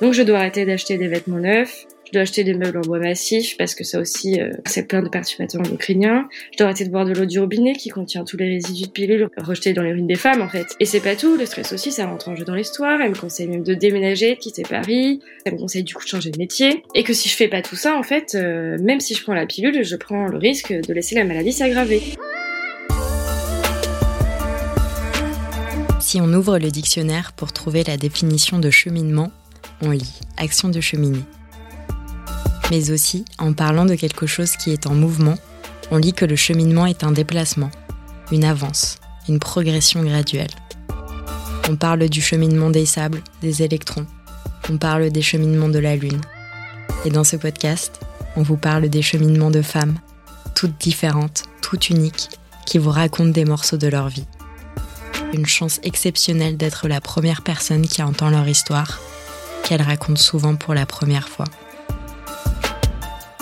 Donc je dois arrêter d'acheter des vêtements neufs, je dois acheter des meubles en bois massif parce que ça aussi, euh, c'est plein de perturbateurs endocriniens. Je dois arrêter de boire de l'eau du robinet qui contient tous les résidus de pilules rejetés dans les ruines des femmes en fait. Et c'est pas tout, le stress aussi, ça rentre en jeu dans l'histoire. Elle me conseille même de déménager, de quitter Paris. Elle me conseille du coup de changer de métier. Et que si je fais pas tout ça, en fait, euh, même si je prends la pilule, je prends le risque de laisser la maladie s'aggraver. Si on ouvre le dictionnaire pour trouver la définition de cheminement, on lit action de cheminer. Mais aussi, en parlant de quelque chose qui est en mouvement, on lit que le cheminement est un déplacement, une avance, une progression graduelle. On parle du cheminement des sables, des électrons. On parle des cheminements de la Lune. Et dans ce podcast, on vous parle des cheminements de femmes, toutes différentes, toutes uniques, qui vous racontent des morceaux de leur vie. Une chance exceptionnelle d'être la première personne qui entend leur histoire, qu'elles racontent souvent pour la première fois.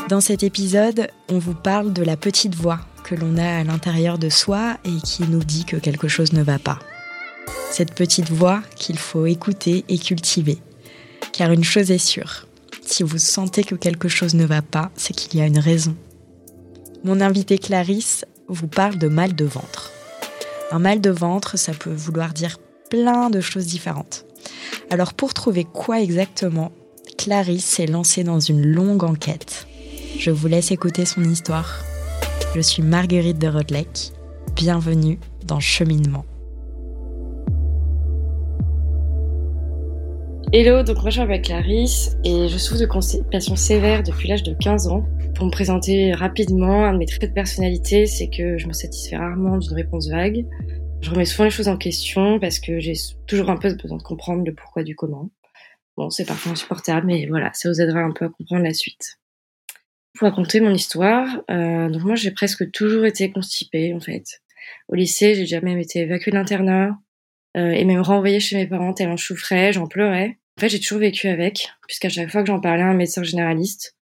Dans cet épisode, on vous parle de la petite voix que l'on a à l'intérieur de soi et qui nous dit que quelque chose ne va pas. Cette petite voix qu'il faut écouter et cultiver. Car une chose est sûre, si vous sentez que quelque chose ne va pas, c'est qu'il y a une raison. Mon invité Clarisse vous parle de mal de ventre. Un mal de ventre, ça peut vouloir dire plein de choses différentes. Alors pour trouver quoi exactement, Clarisse s'est lancée dans une longue enquête. Je vous laisse écouter son histoire. Je suis Marguerite de Rodelec. Bienvenue dans Cheminement. Hello, donc moi je m'appelle Clarisse et je souffre de constipation sévère depuis l'âge de 15 ans. Pour me présenter rapidement, un de mes traits de personnalité, c'est que je me satisfais rarement d'une réponse vague. Je remets souvent les choses en question parce que j'ai toujours un peu besoin de comprendre le pourquoi du comment. Bon, c'est parfois insupportable, mais voilà, ça vous aidera un peu à comprendre la suite pour raconter mon histoire. Euh, donc moi, j'ai presque toujours été constipée, en fait. Au lycée, j'ai jamais été évacuée de l'internat euh, et même renvoyée chez mes parents tellement je souffrais, j'en pleurais. En fait, j'ai toujours vécu avec, puisqu'à chaque fois que j'en parlais à un médecin généraliste,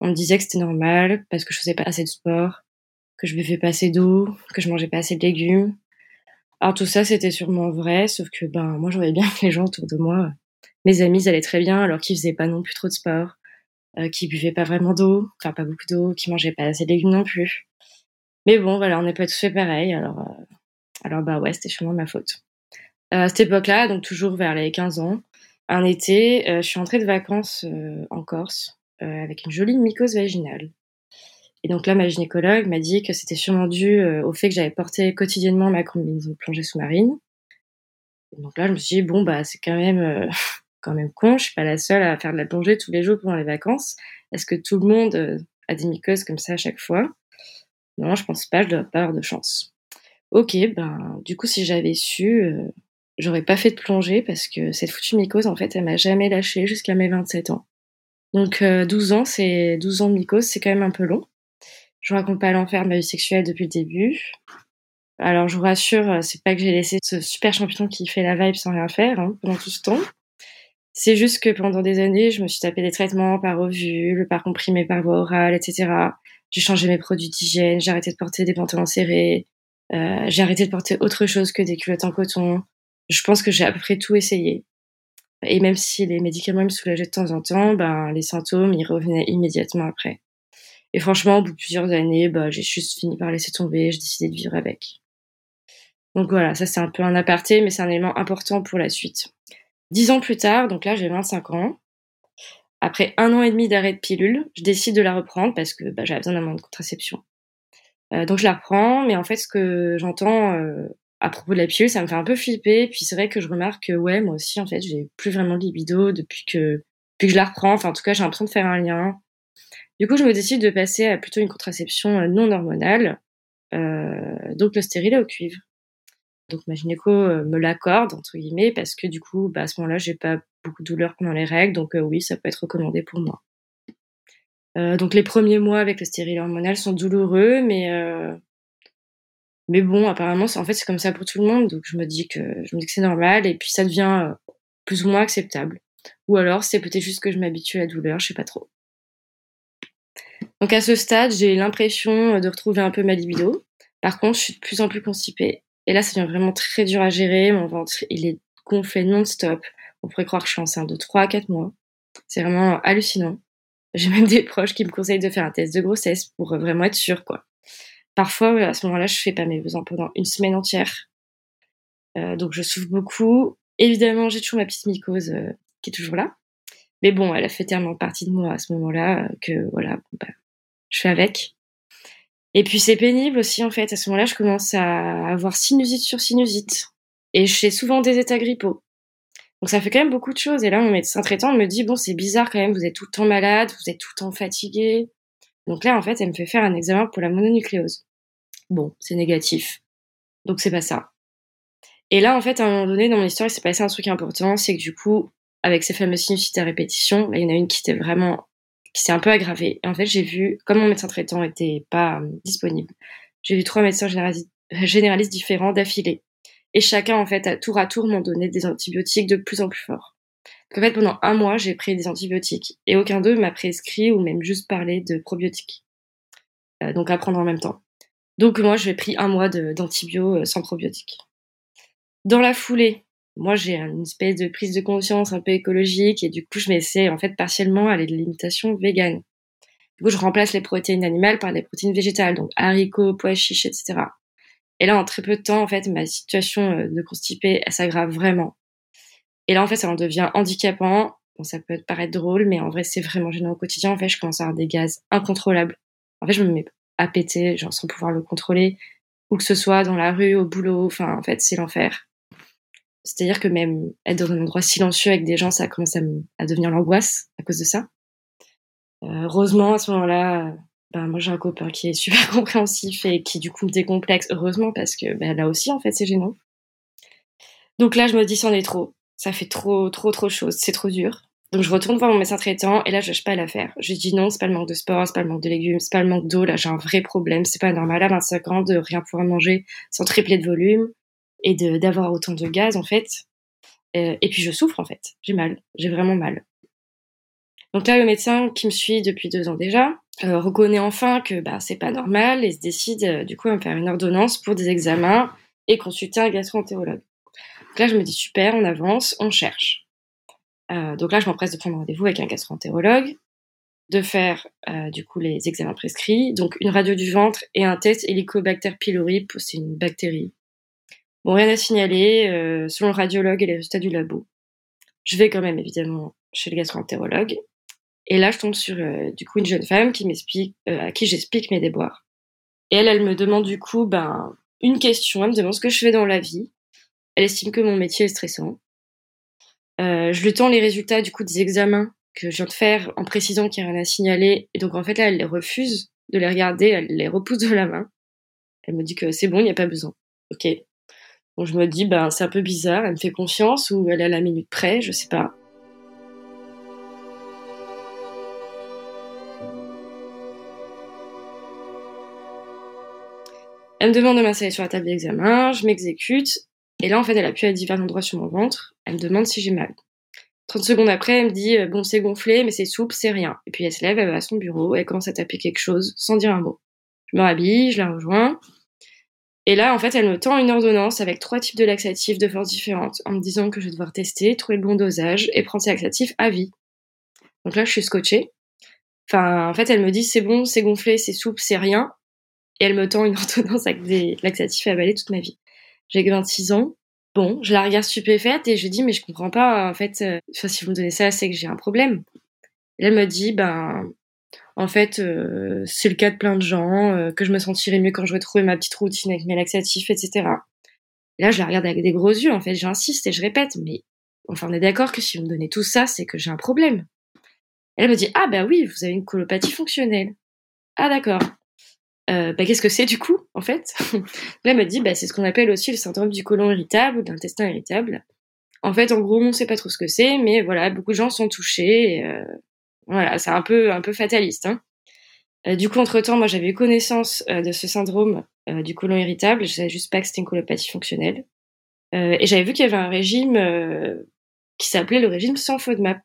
on me disait que c'était normal parce que je faisais pas assez de sport, que je buvais pas assez d'eau, que je mangeais pas assez de légumes. Alors tout ça, c'était sûrement vrai, sauf que ben moi, j'aurais bien que les gens autour de moi, mes amis, allaient très bien alors qu'ils faisaient pas non plus trop de sport euh, qui buvait pas vraiment d'eau, enfin pas beaucoup d'eau, qui mangeait pas assez de légumes non plus. Mais bon, voilà, on n'est pas tous fait pareil, alors, euh, alors bah ouais, c'était sûrement ma faute. Euh, à cette époque-là, donc toujours vers les 15 ans, un été, je suis entrée de vacances en Corse avec une jolie mycose vaginale. Et donc là, ma gynécologue m'a dit que c'était sûrement dû au fait que j'avais porté quotidiennement ma combinaison de plongée sous-marine. donc là, je me suis dit, bon, bah, c'est quand même quand même con, je suis pas la seule à faire de la plongée tous les jours pendant les vacances. Est-ce que tout le monde euh, a des mycoses comme ça à chaque fois? Non, je pense pas, je dois pas avoir de chance. Ok, ben du coup si j'avais su, euh, j'aurais pas fait de plongée parce que cette foutue mycose en fait elle m'a jamais lâché jusqu'à mes 27 ans. Donc 12 euh, ans, c'est 12 ans de mycose, c'est quand même un peu long. Je vous raconte pas l'enfer de ma vie sexuelle depuis le début. Alors je vous rassure, c'est pas que j'ai laissé ce super champion qui fait la vibe sans rien faire hein, pendant tout ce temps. C'est juste que pendant des années, je me suis tapé des traitements par ovule, par comprimé par voie orale, etc. J'ai changé mes produits d'hygiène, j'ai arrêté de porter des pantalons serrés, euh, j'ai arrêté de porter autre chose que des culottes en coton. Je pense que j'ai à peu près tout essayé. Et même si les médicaments me soulageaient de temps en temps, ben, les symptômes, ils revenaient immédiatement après. Et franchement, au bout de plusieurs années, bah, j'ai juste fini par laisser tomber, j'ai décidé de vivre avec. Donc voilà, ça c'est un peu un aparté, mais c'est un élément important pour la suite. Dix ans plus tard, donc là j'ai 25 ans, après un an et demi d'arrêt de pilule, je décide de la reprendre parce que bah, j'avais besoin d'un moment de contraception. Euh, donc je la reprends, mais en fait ce que j'entends euh, à propos de la pilule, ça me fait un peu flipper. Puis c'est vrai que je remarque que ouais, moi aussi en fait, j'ai plus vraiment de libido depuis que depuis que je la reprends. Enfin en tout cas, j'ai l'impression de faire un lien. Du coup, je me décide de passer à plutôt une contraception euh, non hormonale, donc le stérilet au cuivre. Donc ma gynéco euh, me l'accorde entre guillemets parce que du coup, bah, à ce moment-là, j'ai pas beaucoup de douleur pendant les règles, donc euh, oui, ça peut être recommandé pour moi. Euh, donc les premiers mois avec le stérilet hormonal sont douloureux, mais mais bon, apparemment, en fait, c'est comme ça pour tout le monde, donc je me dis que c'est normal, et puis ça devient plus ou moins acceptable. Ou alors c'est peut-être juste que je m'habitue à la douleur, je sais pas trop. Donc à ce stade, j'ai l'impression de retrouver un peu ma libido. Par contre, je suis de plus en plus constipée et là, ça devient vraiment très dur à gérer. Mon ventre, il est gonflée non-stop. On pourrait croire que je suis enceinte de 3 à 4 mois. C'est vraiment hallucinant. J'ai même des proches qui me conseillent de faire un test de grossesse pour vraiment être sûre, quoi. Parfois, à ce moment-là, je fais pas mes besoins pendant une semaine entière. Euh, donc je souffre beaucoup. Évidemment, j'ai toujours ma petite mycose euh, qui est toujours là. Mais bon, elle a fait tellement partie de moi à ce moment-là euh, que voilà, bah, je fais avec. Et puis c'est pénible aussi en fait. À ce moment-là, je commence à avoir sinusite sur sinusite. Et je fais souvent des états grippaux. Donc ça fait quand même beaucoup de choses. Et là, mon médecin traitant me dit, bon, c'est bizarre quand même, vous êtes tout le temps malade, vous êtes tout le temps fatigué. Donc là, en fait, elle me fait faire un examen pour la mononucléose. Bon, c'est négatif. Donc c'est pas ça. Et là, en fait, à un moment donné, dans mon histoire, il s'est passé un truc important, c'est que du coup, avec ces fameuses sinusites à répétition, il y en a une qui était vraiment, qui s'est un peu aggravée. Et en fait, j'ai vu, comme mon médecin traitant était pas euh, disponible, j'ai vu trois médecins généralistes différents d'affilée. Et chacun, en fait, à tour à tour, m'ont donné des antibiotiques de plus en plus forts. Donc, en fait, pendant un mois, j'ai pris des antibiotiques. Et aucun d'eux m'a prescrit ou même juste parlé de probiotiques. Euh, donc, à prendre en même temps. Donc, moi, j'ai pris un mois d'antibio euh, sans probiotiques. Dans la foulée, moi, j'ai une espèce de prise de conscience un peu écologique et du coup, je m'essaie, en fait, partiellement à l'alimentation végane. Du coup, je remplace les protéines animales par des protéines végétales, donc haricots, pois chiches, etc. Et là, en très peu de temps, en fait, ma situation euh, de constipée, elle s'aggrave vraiment. Et là, en fait, ça en devient handicapant. Bon, ça peut paraître drôle, mais en vrai, c'est vraiment gênant au quotidien. En fait, je commence à avoir des gaz incontrôlables. En fait, je me mets à péter, genre sans pouvoir le contrôler, ou que ce soit dans la rue, au boulot. Enfin, en fait, c'est l'enfer. C'est-à-dire que même être dans un endroit silencieux avec des gens, ça commence à, devenir l'angoisse à cause de ça. Euh, heureusement, à ce moment-là, ben, moi j'ai un copain qui est super compréhensif et qui du coup me décomplexe, heureusement, parce que ben, là aussi, en fait, c'est gênant. Donc là, je me dis, c'en est trop. Ça fait trop, trop, trop de choses. C'est trop dur. Donc je retourne voir mon médecin traitant et là, je lâche pas l'affaire. Je dis non, c'est pas le manque de sport, c'est pas le manque de légumes, c'est pas le manque d'eau. Là, j'ai un vrai problème. C'est pas normal à 25 ans de rien pouvoir manger sans tripler de volume et d'avoir autant de gaz, en fait. Euh, et puis je souffre, en fait. J'ai mal. J'ai vraiment mal. Donc là, le médecin qui me suit depuis deux ans déjà euh, reconnaît enfin que bah, c'est pas normal et se décide euh, du coup à me faire une ordonnance pour des examens et consulter un gastro-entérologue. Donc là, je me dis super, on avance, on cherche. Euh, donc là, je m'empresse de prendre rendez-vous avec un gastro-entérologue, de faire du coup les examens prescrits, donc une radio du ventre et un test Helicobacter pylori, c'est une bactérie. Bon, rien à signaler, selon le radiologue et les résultats du labo. Je vais quand même évidemment chez le gastro-entérologue et là, je tombe sur euh, du coup une jeune femme qui m'explique, euh, à qui j'explique mes déboires. Et elle, elle me demande du coup ben une question. Elle me demande ce que je fais dans la vie. Elle estime que mon métier est stressant. Euh, je lui tends les résultats du coup des examens que je viens de faire en précisant qu'il n'y a rien à signaler. Et donc en fait là, elle les refuse de les regarder, elle les repousse de la main. Elle me dit que c'est bon, il n'y a pas besoin. Ok. Donc je me dis ben c'est un peu bizarre. Elle me fait confiance ou elle est à la minute près, je sais pas. Elle me demande de m'installer sur la table d'examen, je m'exécute, et là, en fait, elle appuie à divers endroits sur mon ventre, elle me demande si j'ai mal. 30 secondes après, elle me dit, euh, bon, c'est gonflé, mais c'est souple, c'est rien. Et puis elle se lève, elle va à son bureau, elle commence à taper quelque chose, sans dire un mot. Je me rhabille, je la rejoins. Et là, en fait, elle me tend une ordonnance avec trois types de laxatifs de force différentes, en me disant que je vais devoir tester, trouver le bon dosage et prendre ces laxatifs à vie. Donc là, je suis scotchée. Enfin, en fait, elle me dit, c'est bon, c'est gonflé, c'est souple, c'est rien et elle me tend une ordonnance avec des laxatifs à avaler toute ma vie. J'ai 26 ans. Bon, je la regarde stupéfaite et je dis mais je comprends pas en fait. Euh, si vous me donnez ça, c'est que j'ai un problème. Elle me dit ben en fait euh, c'est le cas de plein de gens euh, que je me sentirais mieux quand je vais ma petite routine avec mes laxatifs, etc. Et là je la regarde avec des gros yeux en fait. J'insiste et je répète mais enfin on est d'accord que si vous me donnez tout ça, c'est que j'ai un problème. elle me dit ah ben oui vous avez une colopathie fonctionnelle. Ah d'accord. Euh, bah, qu'est-ce que c'est du coup, en fait? Là, elle m'a dit, bah, c'est ce qu'on appelle aussi le syndrome du côlon irritable ou de l'intestin irritable. En fait, en gros, on ne sait pas trop ce que c'est, mais voilà, beaucoup de gens sont touchés. Euh, voilà, c'est un peu, un peu fataliste. Hein. Euh, du coup, entre-temps, moi, j'avais eu connaissance de ce syndrome du côlon irritable. Je savais juste pas que c'était une colopathie fonctionnelle. et j'avais vu qu'il y avait un régime qui s'appelait le régime sans FODMAP.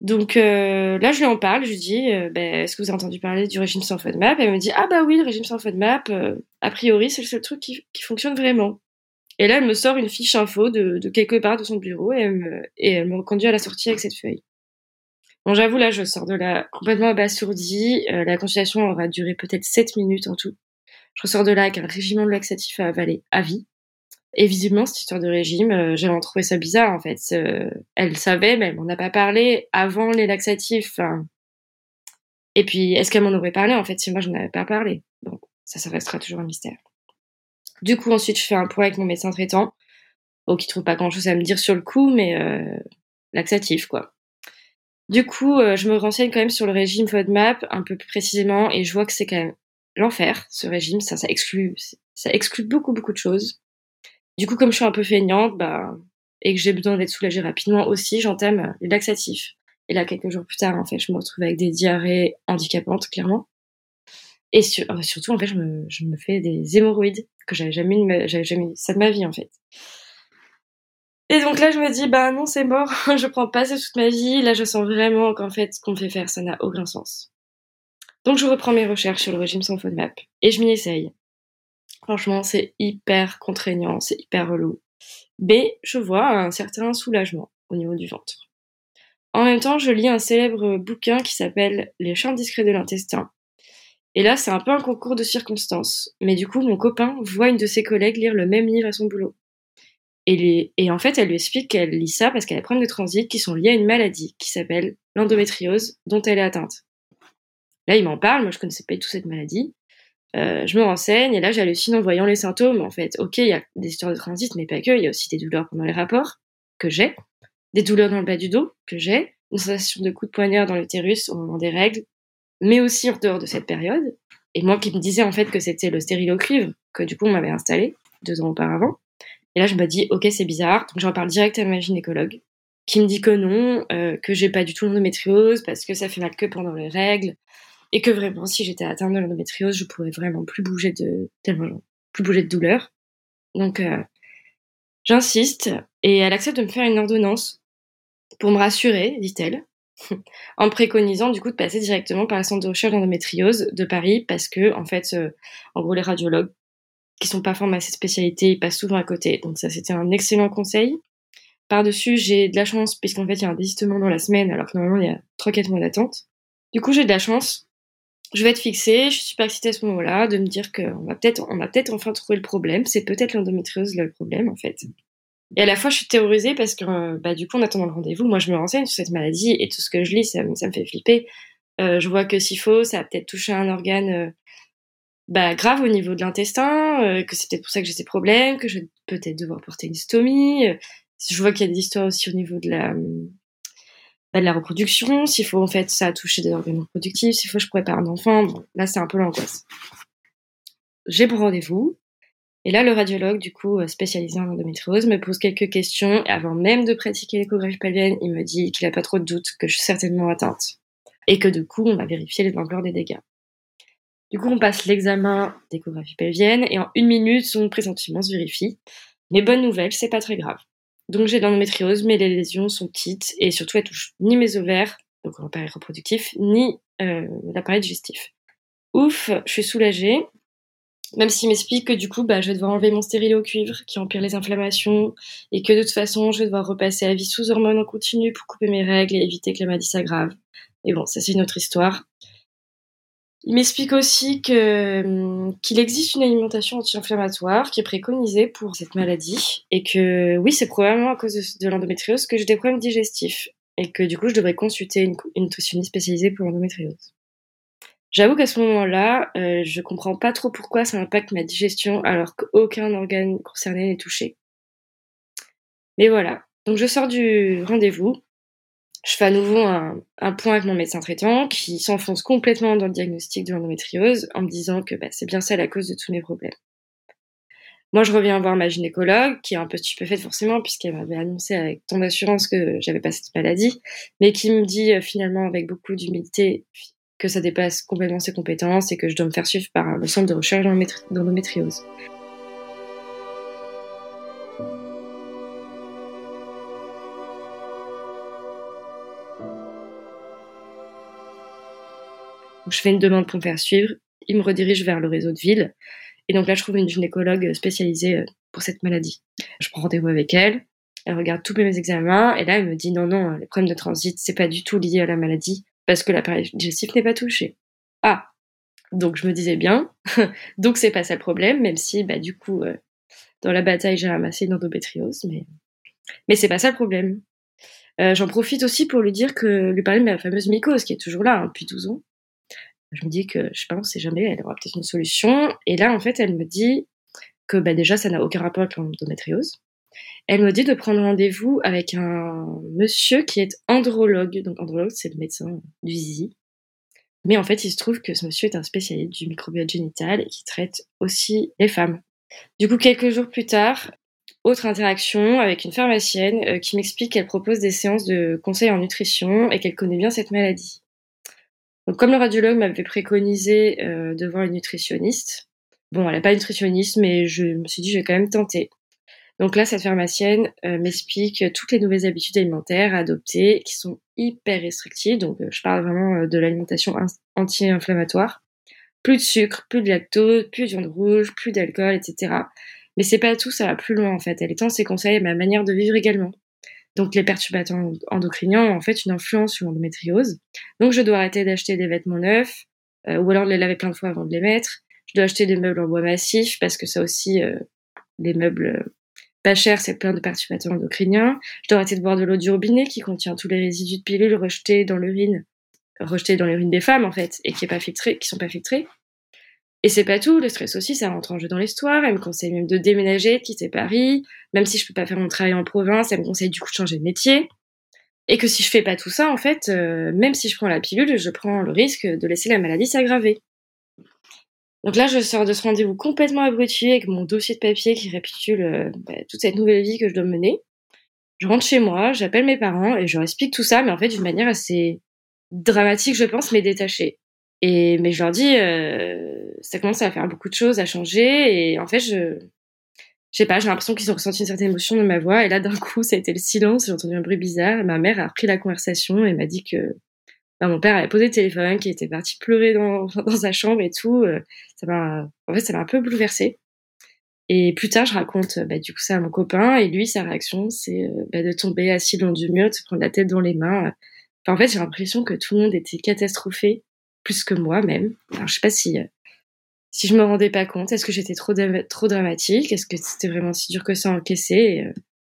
Donc euh, là, je lui en parle, je lui dis euh, ben, Est-ce que vous avez entendu parler du régime sans FODMAP Elle me dit Ah, bah oui, le régime sans FODMAP, euh, a priori, c'est le seul truc qui, qui, fonctionne vraiment. Et là, elle me sort une fiche info de, de quelque part de son bureau et elle, me, et elle me conduit à la sortie avec cette feuille. Bon, j'avoue, là, je sors de là complètement abasourdie. Euh, la consultation aura duré peut-être 7 minutes en tout. Je ressors de là avec un régiment de laxatif à avaler à vie. Et visiblement, cette histoire de régime, euh, j'avais trouvé ça bizarre, en fait. Euh, elle savait, mais elle m'en a pas parlé avant les laxatifs. Et puis, est-ce qu'elle m'en aurait parlé, en fait, si moi, je n'en avais pas parlé? Bon, ça, ça restera toujours un mystère. Du coup, ensuite, je fais un point avec mon médecin traitant. Oh, qui trouve pas grand chose à me dire sur le coup, mais euh, laxatif, quoi. Du coup, je me renseigne quand même sur le régime FODMAP un peu plus précisément et je vois que c'est quand même l'enfer, ce régime. Ça, ça exclut, ça exclut beaucoup, beaucoup de choses. Du coup, comme je suis un peu feignante, bah, et que j'ai besoin d'être soulagée rapidement aussi, j'entame les laxatifs. Et là, quelques jours plus tard, en fait, je me retrouve avec des diarrhées handicapantes, clairement. Et euh, surtout, en fait, je me, fais des hémorroïdes que j'avais jamais j'avais jamais ça de ma vie, en fait. Et donc là, je me dis, bah non, c'est mort, je prends pas ça toute ma vie. Là, je sens vraiment qu'en fait, ce qu'on me fait faire, ça n'a aucun sens. Donc, je reprends mes recherches sur le régime sans FODMAP et je m'y essaye. Franchement, c'est hyper contraignant, c'est hyper relou. Mais je vois un certain soulagement au niveau du ventre. En même temps, je lis un célèbre bouquin qui s'appelle Les champs discrets de l'intestin, et là, c'est un peu un concours de circonstances. Mais du coup, mon copain voit une de ses collègues lire le même livre à son boulot. Et, en fait, elle lui explique qu'elle lit ça parce qu'elle a des problèmes de transit qui sont liés à une maladie qui s'appelle l'endométriose, dont elle est atteinte. Là, il m'en parle, moi je connaissais pas du tout cette maladie. Euh, je me renseigne et là j'hallucine en voyant les symptômes. En fait, ok, il y a des histoires de transit, mais pas que. Il y a aussi des douleurs pendant les rapports que j'ai, des douleurs dans le bas du dos que j'ai, une sensation de coup de poignard dans l'utérus au moment des règles, mais aussi en dehors de cette période. Et moi qui me disais en fait que c'était le stérilocuivre que du coup on m'avait installé deux ans auparavant. Et là je me dis ok c'est bizarre, donc j'en parle direct à ma gynécologue qui me dit que non, euh, que j'ai pas du tout l'endométriose parce que ça fait mal que pendant les règles et que vraiment si j'étais atteinte de l'endométriose je pourrais vraiment plus bouger de tellement plus bouger de douleur. Donc euh, j'insiste et elle accepte de me faire une ordonnance pour me rassurer, dit-elle, en préconisant du coup de passer directement par la centre de recherche d'endométriose de Paris parce que en fait, euh, en gros, les radiologues qui sont pas formés à cette spécialité, ils passent souvent à côté. Donc ça, c'était un excellent conseil. Par-dessus, j'ai de la chance puisqu'en fait, il y a un désistement dans la semaine alors que normalement, il y a 3-4 mois d'attente. Du coup, j'ai de la chance. Je vais être fixée, je suis super excitée à ce moment-là de me dire qu'on va peut-être, on va peut-être enfin trouver le problème. C'est peut-être l'endométriose le problème en fait. Et à la fois, je suis terrorisée parce que, euh, bah, du coup, en attendant le rendez-vous, moi, je me renseigne sur cette maladie et tout ce que je lis, ça, me fait flipper. Euh, je vois que s'il faut, ça a peut-être touché un organe euh, bah, grave au niveau de l'intestin, que c'est peut-être pour ça que j'ai ces problèmes, que je vais peut-être devoir porter une stomie. Je vois qu'il y a des histoires aussi au niveau de la, bah, de la reproduction. S'il faut, en fait, ça a touché des organes reproductifs. S'il faut, je pourrais pas un enfant. Bon, là, c'est un peu l'angoisse. J'ai mon rendez-vous. Et là, le radiologue, du coup, euh, spécialisé en endométriose, me pose quelques questions. avant même de pratiquer l'échographie pelvienne, il me dit qu'il n'a pas trop de doute que je suis certainement atteinte. Et que du coup, on va vérifier l'ampleur des dégâts. Du coup, on passe l'examen d'échographie pelvienne et en une minute, son pressentiment se vérifie. Mais bonne nouvelle, c'est pas très grave. Donc j'ai de l'endométriose, mais les lésions sont petites et surtout elles touchent ni mes ovaires, donc l'appareil reproductif, ni euh, l'appareil digestif. Ouf, je suis soulagée. Même s'il m'explique que du coup, bah, je vais devoir enlever mon stérilet au cuivre qui empire les inflammations et que de toute façon, je vais devoir repasser à vie sous hormones en continu pour couper mes règles et éviter que la maladie s'aggrave. Et bon, ça c'est une autre histoire. Il m'explique aussi que hum, qu'il existe une alimentation anti-inflammatoire qui est préconisée pour cette maladie et que oui, c'est probablement à cause de, l'endométriose que j'ai des problèmes digestifs et que du coup, je devrais consulter une, une nutritionniste spécialisée pour l'endométriose. J'avoue qu'à ce moment-là, euh, je comprends pas trop pourquoi ça impacte ma digestion alors qu'aucun organe concerné n'est touché. Mais voilà. Donc je sors du rendez-vous. Je fais à nouveau un, point avec mon médecin traitant qui s'enfonce complètement dans le diagnostic de l'endométriose en me disant que bah, c'est bien ça la cause de tous mes problèmes. Moi, je reviens voir ma gynécologue, qui est un peu stupéfaite forcément, puisqu'elle m'avait annoncé avec ton assurance que j'avais pas cette maladie, mais qui me dit euh, finalement avec beaucoup d'humilité, que ça dépasse complètement ses compétences et que je dois me faire suivre par le centre de recherche d'endométriose. Je fais une demande pour me faire suivre, il me redirige vers le réseau de ville, et donc là je trouve une gynécologue spécialisée euh, pour cette maladie. Je prends rendez-vous avec elle. Elle regarde tous mes examens et là elle me dit non non les problèmes de transit c'est pas du tout lié à la maladie parce que l'appareil digestif n'est pas touché. Ah donc je me disais bien donc c'est pas ça le problème même si bah du coup euh, dans la bataille j'ai ramassé une endométriose mais mais c'est pas ça le problème. Euh, J'en profite aussi pour lui dire que lui parler de ma fameuse mycose qui est toujours là hein, depuis 12 ans. Je me dis que je sais pas on sait jamais elle aura peut-être une solution et là en fait elle me dit que bah, déjà ça n'a aucun rapport avec l'endométriose elle me dit de prendre rendez-vous avec un monsieur qui est andrologue. Donc andrologue, c'est le médecin du zizi. Mais en fait, il se trouve que ce monsieur est un spécialiste du microbiote génital et qui traite aussi les femmes. Du coup, quelques jours plus tard, autre interaction avec une pharmacienne euh, qui m'explique qu'elle propose des séances de conseils en nutrition et qu'elle connaît bien cette maladie. Donc, comme le radiologue m'avait préconisé euh, de voir une nutritionniste, bon, elle n'est pas nutritionniste, mais je me suis dit, je vais quand même tenter. Donc là, cette pharmacienne euh, m'explique toutes les nouvelles habitudes alimentaires à adopter qui sont hyper restrictives. Donc euh, je parle vraiment de l'alimentation anti-inflammatoire. Plus de sucre, plus de lactose, plus de viande rouge, plus d'alcool, etc. Mais c'est pas tout, ça va plus loin en fait. Elle étend ses conseils à ma manière de vivre également. Donc les perturbateurs endocriniens ont en fait une influence sur l'endométriose. Donc je dois arrêter d'acheter des vêtements neufs, ou alors les laver plein de fois avant de les mettre. Je dois acheter des meubles en bois massif parce que ça aussi, les meubles pas cher, c'est plein de perturbateurs endocriniens. Je dois arrêter de boire de l'eau du robinet qui contient tous les résidus de pilules rejetés dans l'urine, rejetés dans l'urine des femmes en fait, et qui est pas qui sont pas filtrés. Et c'est pas tout, le stress aussi, ça rentre en jeu dans l'histoire. Elle me conseille même de déménager, de quitter Paris. Même si je peux pas faire mon travail en province, elle me conseille du coup de changer de métier. Et que si je fais pas tout ça, en fait, euh, même si je prends la pilule, je prends le risque de laisser la maladie s'aggraver. Donc là, je sors de ce rendez-vous complètement abruti avec mon dossier de papier qui récapitule euh, bah, toute cette nouvelle vie que je dois mener. Je rentre chez moi, j'appelle mes parents et je leur explique tout ça, mais en fait d'une manière assez dramatique, je pense, mais détachée. Et mais je leur dis, euh, ça commence à faire beaucoup de choses, à changer, et en fait, je, je sais pas, j'ai l'impression qu'ils ont ressenti une certaine émotion dans ma voix, et là d'un coup, ça a été le silence, j'ai entendu un bruit bizarre, ma mère a repris la conversation et m'a dit que bah, mon père avait posé le téléphone, qui était parti pleurer dans, dans sa chambre et tout. Euh, ça m'a, en fait, ça m'a un peu bouleversée. Et plus tard, je raconte bah, du coup ça à mon copain et lui, sa réaction, c'est euh, bah, de tomber assis long du mur, de se prendre la tête dans les mains. Enfin, en fait, j'ai l'impression que tout le monde était catastrophé, plus que moi même. Alors, je sais pas si euh, si je me rendais pas compte, est-ce que j'étais trop dramatique, est-ce que c'était vraiment si dur que ça à encaisser? Et,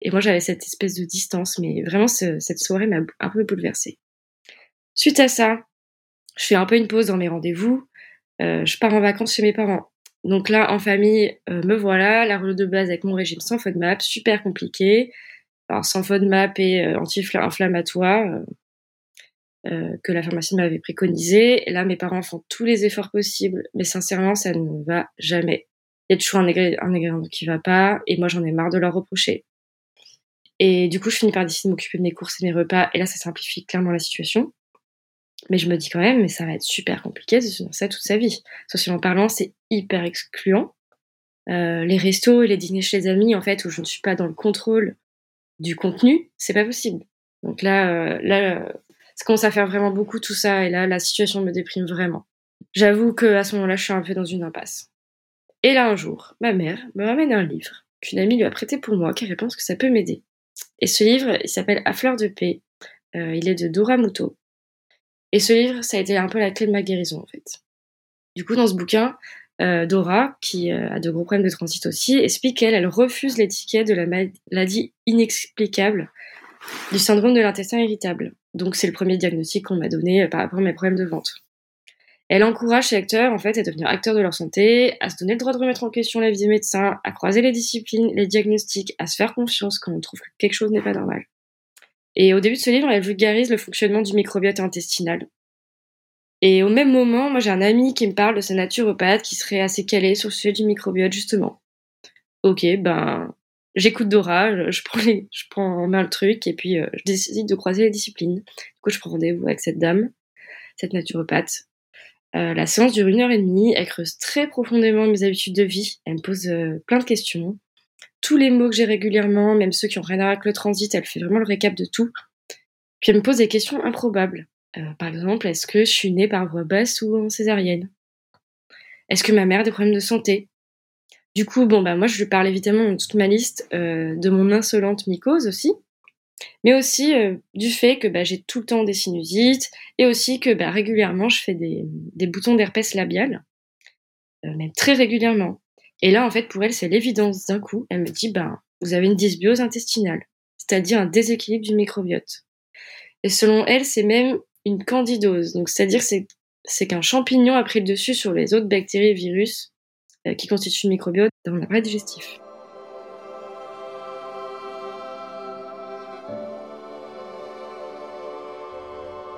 et moi, j'avais cette espèce de distance, mais vraiment, cette soirée m'a un peu bouleversée. Suite à ça, je fais un peu une pause dans mes rendez-vous. Euh, je pars en vacances chez mes parents. Donc là, en famille, euh, me voilà, la roue de base avec mon régime sans FODMAP, super compliqué. Alors sans FODMAP et euh, anti-inflammatoire que la pharmacie m'avait préconisé. là, mes parents font tous les efforts possibles, mais sincèrement, ça ne va jamais. Il y a toujours un ingrédient qui va pas, et moi, j'en ai marre de leur reprocher. Et du coup, je finis par décider de m'occuper de mes courses et mes repas, et là, ça simplifie clairement la situation. Mais je me dis quand même, mais ça va être super compliqué de faire ça toute sa vie. Socialement parlant, c'est hyper excluant. Euh, les restos et les dîners chez les amis, en fait, où je ne suis pas dans le contrôle du contenu, c'est pas possible. Donc là, euh, là, euh, ça commence à faire vraiment beaucoup tout ça, et là, la situation me déprime vraiment. J'avoue que à ce moment-là, je suis un peu dans une impasse. Et là, un jour, ma mère me ramène un livre qu'une amie lui a prêté pour moi, car elle pense que ça peut m'aider. Et ce livre, il s'appelle À fleur de paix. il est de Dora Muto. Et ce livre, ça a été un peu la clé de ma guérison, en fait. Du coup, dans ce bouquin, euh, Dora, qui euh, a de gros problèmes de transit aussi, explique qu'elle elle refuse l'étiquette de la maladie inexplicable du syndrome de l'intestin irritable. Donc, c'est le premier diagnostic qu'on m'a donné euh, par rapport à mes problèmes de vente. Elle encourage ses lecteurs, en fait, à devenir acteurs de leur santé, à se donner le droit de remettre en question la vie des médecins, à croiser les disciplines, les diagnostics, à se faire confiance quand on trouve que quelque chose n'est pas normal. Et au début de ce livre, elle vulgarise le fonctionnement du microbiote intestinal. Et au même moment, moi j'ai un ami qui me parle de sa naturopathe qui serait assez calé sur le sujet du microbiote justement. Ok, ben j'écoute Dora, je, prends les, je prends en main le truc et puis euh, je décide de croiser les disciplines. Du coup, je prends rendez-vous avec cette dame, cette naturopathe. Euh, la séance dure une heure et demie, elle creuse très profondément mes habitudes de vie, elle me pose euh, plein de questions tous les mots que j'ai régulièrement, même ceux qui ont rien à voir avec le transit, elle fait vraiment le récap de tout. Puis elle me pose des questions improbables. Par exemple, est-ce que je suis née par voie basse ou en césarienne? Est-ce que ma mère a des problèmes de santé? Du coup, bon, bah, moi, je lui parle évidemment dans toute ma liste euh, de mon insolente mycose aussi, mais aussi euh, du fait que bah, j'ai tout le temps des sinusites et aussi que bah, régulièrement, je fais des, boutons d'herpès labial, euh, même très régulièrement. Et là, en fait, pour elle, c'est l'évidence d'un coup. Elle me dit, bah, vous avez une dysbiose intestinale, c'est-à-dire un déséquilibre du microbiote. Et selon elle, c'est même une candidose, donc c'est-à-dire c'est qu'un champignon a pris le dessus sur les autres bactéries et virus qui constituent le microbiote dans l'appareil digestif.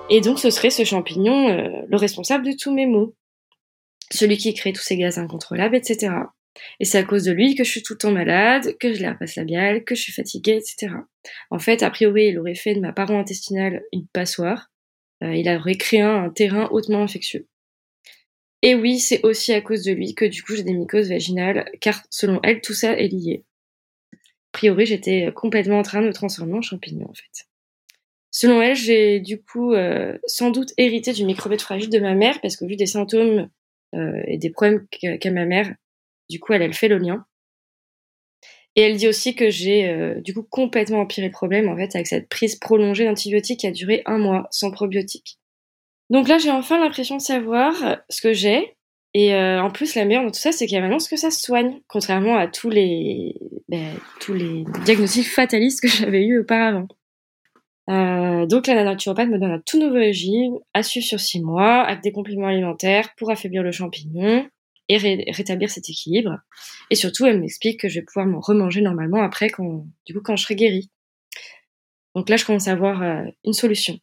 Et donc ce serait ce champignon euh, le responsable de tous mes maux. Celui qui crée tous ces gaz incontrôlables, etc. Et c'est à cause de lui que je suis tout le temps malade, que je la passe labiale, que je suis fatiguée, etc. En fait, a priori, il aurait fait de ma paroi intestinale une passoire. Euh, il aurait créé un terrain hautement infectieux. Et oui, c'est aussi à cause de lui que du coup j'ai des mycoses vaginales, car selon elle, tout ça est lié. A priori, j'étais complètement en train de me transformer en champignon en fait. Selon elle, j'ai du coup euh, sans doute hérité du microbiote fragile de ma mère, parce que vu des symptômes euh, et des problèmes qu'a ma mère, du coup, elle, elle fait le lien. Et elle dit aussi que j'ai euh, du coup complètement empiré le problème en fait avec cette prise prolongée d'antibiotiques qui a duré un mois sans probiotiques. Donc là, j'ai enfin l'impression de savoir ce que j'ai. Et euh, en plus, la meilleure dans tout ça, c'est qu'il y a maintenant que ça soigne, contrairement à tous les, ben, diagnostics fatalistes que j'avais eu auparavant. Euh, donc la naturopathe me donne un tout nouveau régime, à suivre sur six mois, avec des compléments alimentaires pour affaiblir le champignon, et rétablir cet équilibre. Et surtout, elle m'explique que je vais pouvoir me remanger normalement après, du coup, quand je serai guérie. Donc là, je commence à avoir euh, une solution.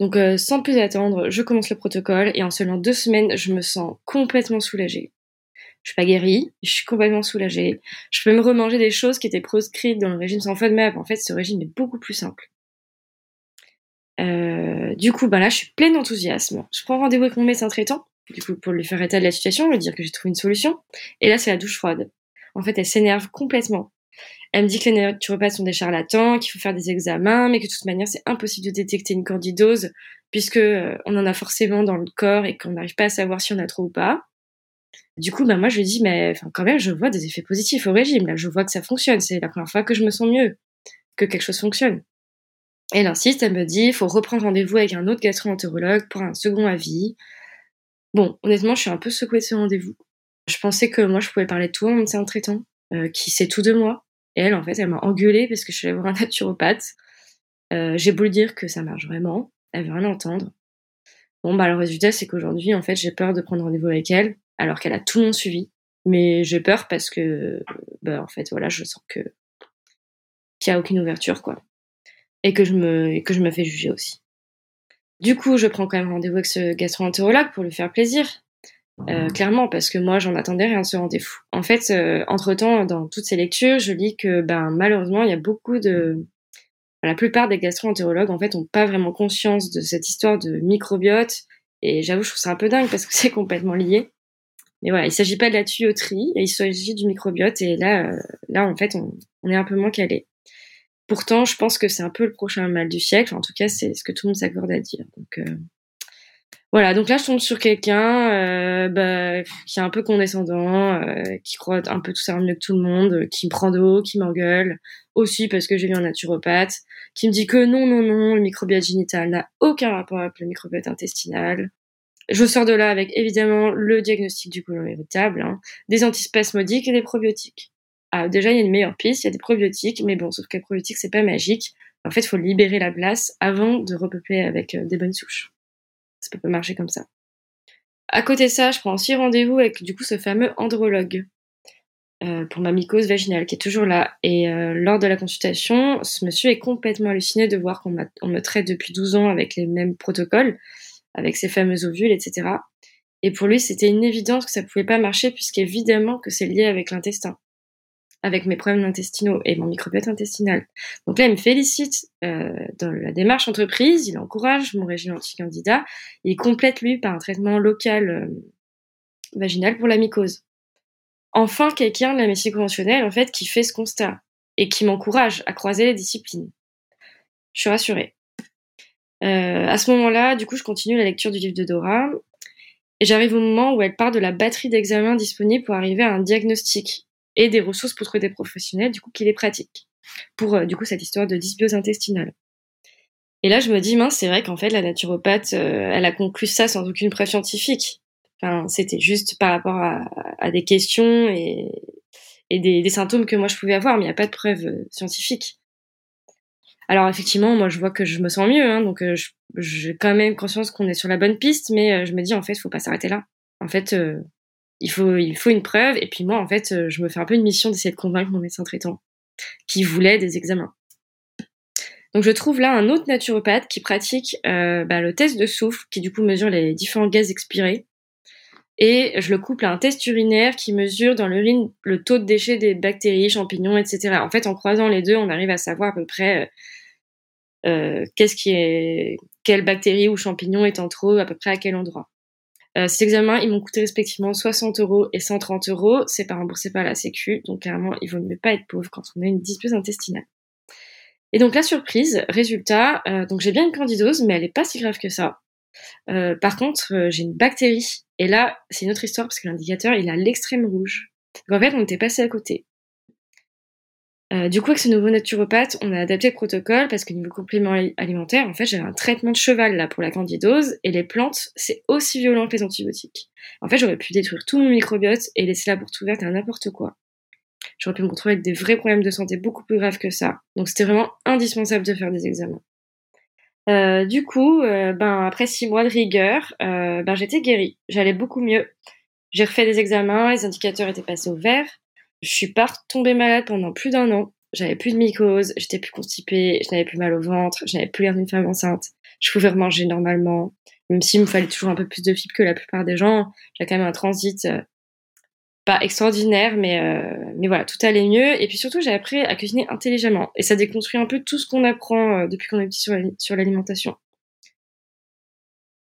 Donc euh, sans plus attendre, je commence le protocole et en seulement deux semaines, je me sens complètement soulagée. Je suis pas guérie, je suis complètement soulagée. Je peux me remanger des choses qui étaient proscrites dans le régime sans FODMAP. En fait, ce régime est beaucoup plus simple. Euh, du coup, ben là, je suis pleine d'enthousiasme. Je prends rendez-vous avec mon médecin traitant du coup, pour lui faire état de la situation, lui dire que j'ai trouvé une solution. Et là, c'est la douche froide. En fait, elle s'énerve complètement. Elle me dit que les naturopathes sont des charlatans, qu'il faut faire des examens, mais que de toute manière, c'est impossible de détecter une candidose, puisque euh, on en a forcément dans le corps et qu'on n'arrive pas à savoir si on a trop ou pas. Du coup, bah, moi, je lui dis, mais quand même, je vois des effets positifs au régime. Là, je vois que ça fonctionne. C'est la première fois que je me sens mieux, que quelque chose fonctionne. Elle insiste, elle me dit, il faut reprendre rendez-vous avec un autre gastro-entérologue pour un second avis. Bon, honnêtement, je suis un peu secouée de ce rendez-vous. Je pensais que moi, je pouvais parler de tout mon médecin traitant, euh, qui sait tout de moi. Et elle, en fait, elle m'a engueulée parce que je suis allée voir un naturopathe. Euh, j'ai beau lui dire que ça marche vraiment, elle veut rien entendre. Bon, bah, le résultat, c'est qu'aujourd'hui, en fait, j'ai peur de prendre rendez-vous avec elle, alors qu'elle a tout monde suivi. Mais j'ai peur parce que, bah, en fait, voilà, je sens que qu'il n'y a aucune ouverture, quoi. Et que je me, que je me fais juger aussi. Du coup, je prends quand même rendez-vous avec ce gastro-entérologue pour lui faire plaisir. Euh, clairement, parce que moi, j'en attendais rien ce rendez-vous. En fait, euh, entre-temps, dans toutes ces lectures, je lis que, ben, malheureusement, il y a beaucoup de... La plupart des gastro-entérologues, en fait, ont pas vraiment conscience de cette histoire de microbiote. Et j'avoue, je trouve ça un peu dingue parce que c'est complètement lié. Mais voilà, il s'agit pas de la tuyauterie, il s'agit du microbiote. Et là, euh, là, en fait, on, on est un peu moins calé. Pourtant, je pense que c'est un peu le prochain mal du siècle. En tout cas, c'est ce que tout le monde s'accorde à dire. Donc euh, voilà. Donc là, je tombe sur quelqu'un euh, bah, qui est un peu condescendant, euh, qui croit un peu tout ça mieux que tout le monde, qui me prend de haut, qui m'engueule. Aussi parce que j'ai vu un naturopathe qui me dit que non, non, non, le microbiote génital n'a aucun rapport avec le microbiote intestinal. Je sors de là avec évidemment le diagnostic du côlon irritable, hein, des antispasmodiques et des probiotiques. Ah, déjà, il y a une meilleure piste, il y a des probiotiques, mais bon, sauf que les probiotiques, c'est pas magique. En fait, faut libérer la place avant de repeupler avec euh, des bonnes souches. Ça peut pas marcher comme ça. À côté de ça, je prends aussi rendez-vous avec du coup ce fameux andrologue euh, pour ma mycose vaginale qui est toujours là. Et euh, lors de la consultation, ce monsieur est complètement halluciné de voir qu'on me traite depuis 12 ans avec les mêmes protocoles, avec ces fameux ovules, etc. Et pour lui, c'était une évidence que ça pouvait pas marcher puisqu'évidemment que c'est lié avec l'intestin avec mes problèmes intestinaux et mon microbiote intestinal. Donc là, il me félicite euh, dans la démarche entreprise, il encourage mon régime anti-candidat, il complète lui par un traitement local euh, vaginal pour la mycose. Enfin, quelqu'un de la médecine conventionnelle, en fait, qui fait ce constat et qui m'encourage à croiser les disciplines. Je suis rassurée. Euh, à ce moment-là, du coup, je continue la lecture du livre de Dora Et j'arrive au moment où elle part de la batterie d'examens disponible pour arriver à un diagnostic et des ressources pour trouver des professionnels, du coup, qui les pratiquent. Pour, euh, du coup, cette histoire de dysbiose intestinale. Et là, je me dis, mince, c'est vrai qu'en fait, la naturopathe, euh, elle a conclu ça sans aucune preuve scientifique. Enfin, c'était juste par rapport à, des questions et, des, symptômes que moi je pouvais avoir, mais il n'y a pas de preuve euh, scientifique. Alors effectivement, moi je vois que je me sens mieux, hein, donc j'ai quand même conscience qu'on est sur la bonne piste, mais je me dis en fait, faut pas s'arrêter là. En fait, il faut, il faut une preuve. Et puis moi, en fait, euh, je me fais un peu une mission d'essayer de convaincre mon médecin traitant qui voulait des examens. Donc je trouve là un autre naturopathe qui pratique euh, bah, le test de souffle, qui du coup mesure les différents gaz expirés. Et je le couple à un test urinaire qui mesure dans l'urine le taux de déchets des bactéries, champignons, etc. En fait, en croisant les deux, on arrive à savoir à peu près euh, qu'est-ce qui est, quelle bactérie ou champignon est en trop, à peu près à quel endroit. Euh, ces examens, ils m'ont coûté respectivement 60 euros et 130 euros. C'est pas remboursé par la Sécu, donc clairement, il vaut mieux pas être pauvre quand on a une dysbiose intestinale. Et donc la surprise, résultat, euh, donc j'ai bien une candidose, mais elle est pas si grave que ça. Euh, par contre, j'ai une bactérie. Et là, c'est une autre histoire parce que l'indicateur, il est à l'extrême rouge. Donc en fait, on était passé à côté. Euh, du coup, avec ce nouveau naturopathe, on a adapté le protocole parce que niveau complément alimentaire, en fait, j'avais un traitement de cheval là pour la candidose et les plantes, c'est aussi violent que les antibiotiques. En fait, j'aurais pu détruire tout mon microbiote et laisser la porte ouverte à n'importe quoi. J'aurais pu me retrouver avec des vrais problèmes de santé beaucoup plus graves que ça. Donc, c'était vraiment indispensable de faire des examens. Euh, du coup, euh, ben après six mois de rigueur, ben j'étais guérie. J'allais beaucoup mieux. J'ai refait des examens, les indicateurs étaient passés au vert. Je suis pas tombée malade pendant plus d'un an. J'avais plus de mycose, j'étais plus constipée, je n'avais plus mal au ventre, je n'avais plus l'air d'une femme enceinte. Je pouvais remanger normalement, même s'il me fallait toujours un peu plus de fibres que la plupart des gens. J'ai quand même un transit euh, pas extraordinaire, mais euh, mais voilà, tout allait mieux. Et puis surtout, j'ai appris à cuisiner intelligemment. Et ça déconstruit un peu tout ce qu'on apprend euh, depuis qu'on est petit sur l'alimentation.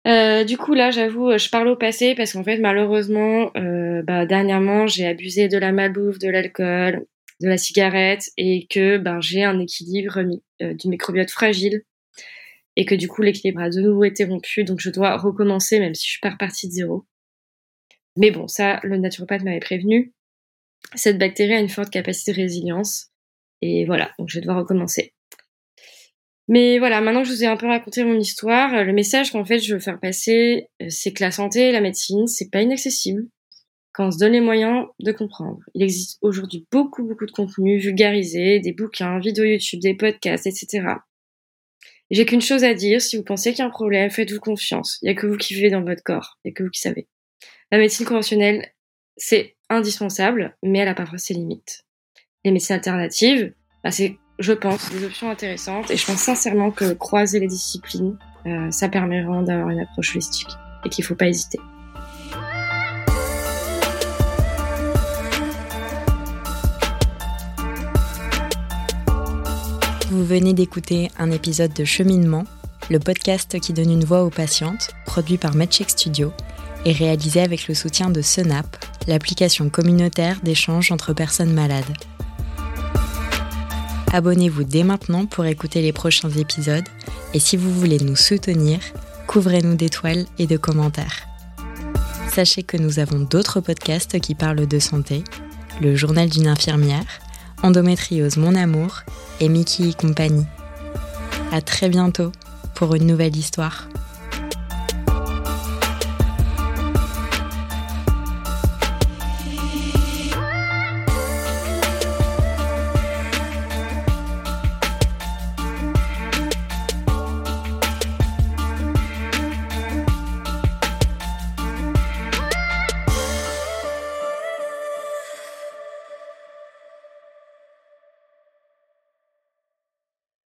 Euh, du coup, là, j'avoue, je parle au passé parce qu'en fait, malheureusement, euh, bah, dernièrement, j'ai abusé de la malbouffe, de l'alcool, de la cigarette et que ben, j'ai un équilibre euh, du microbiote fragile et que du coup, l'équilibre a de nouveau été rompu. Donc, je dois recommencer même si je suis pas repartie de zéro. Mais bon, ça, le naturopathe m'avait prévenu. Cette bactérie a une forte capacité de résilience. Et voilà, donc je vais devoir recommencer. Mais voilà, maintenant que je vous ai un peu raconté mon histoire, le message qu'en fait je veux faire passer, euh, c'est que la santé et la médecine, c'est pas inaccessible quand on se donne les moyens de comprendre. Il existe aujourd'hui beaucoup, beaucoup de contenus vulgarisés, des bouquins, vidéos YouTube, des podcasts, etc. J'ai qu'une chose à dire, si vous pensez qu'il y a un problème, faites-vous confiance. Il n'y a que vous qui vivez dans votre corps, il n'y a que vous qui savez. La médecine conventionnelle, c'est indispensable, mais elle a parfois ses limites. Les médecines alternatives, bah, c'est je pense, des options intéressantes. Et je pense sincèrement que croiser les disciplines, euh, ça permet d'avoir une approche holistique et qu'il ne faut pas hésiter. Vous venez d'écouter un épisode de Cheminement, le podcast qui donne une voix aux patientes, produit par MedCheck Studio et réalisé avec le soutien de Senap, l'application communautaire d'échange entre personnes malades. Abonnez-vous dès maintenant pour écouter les prochains épisodes et si vous voulez nous soutenir, couvrez-nous d'étoiles et de commentaires. Sachez que nous avons d'autres podcasts qui parlent de santé, le journal d'une infirmière, Endométriose Mon Amour et Mickey et compagnie. À très bientôt pour une nouvelle histoire.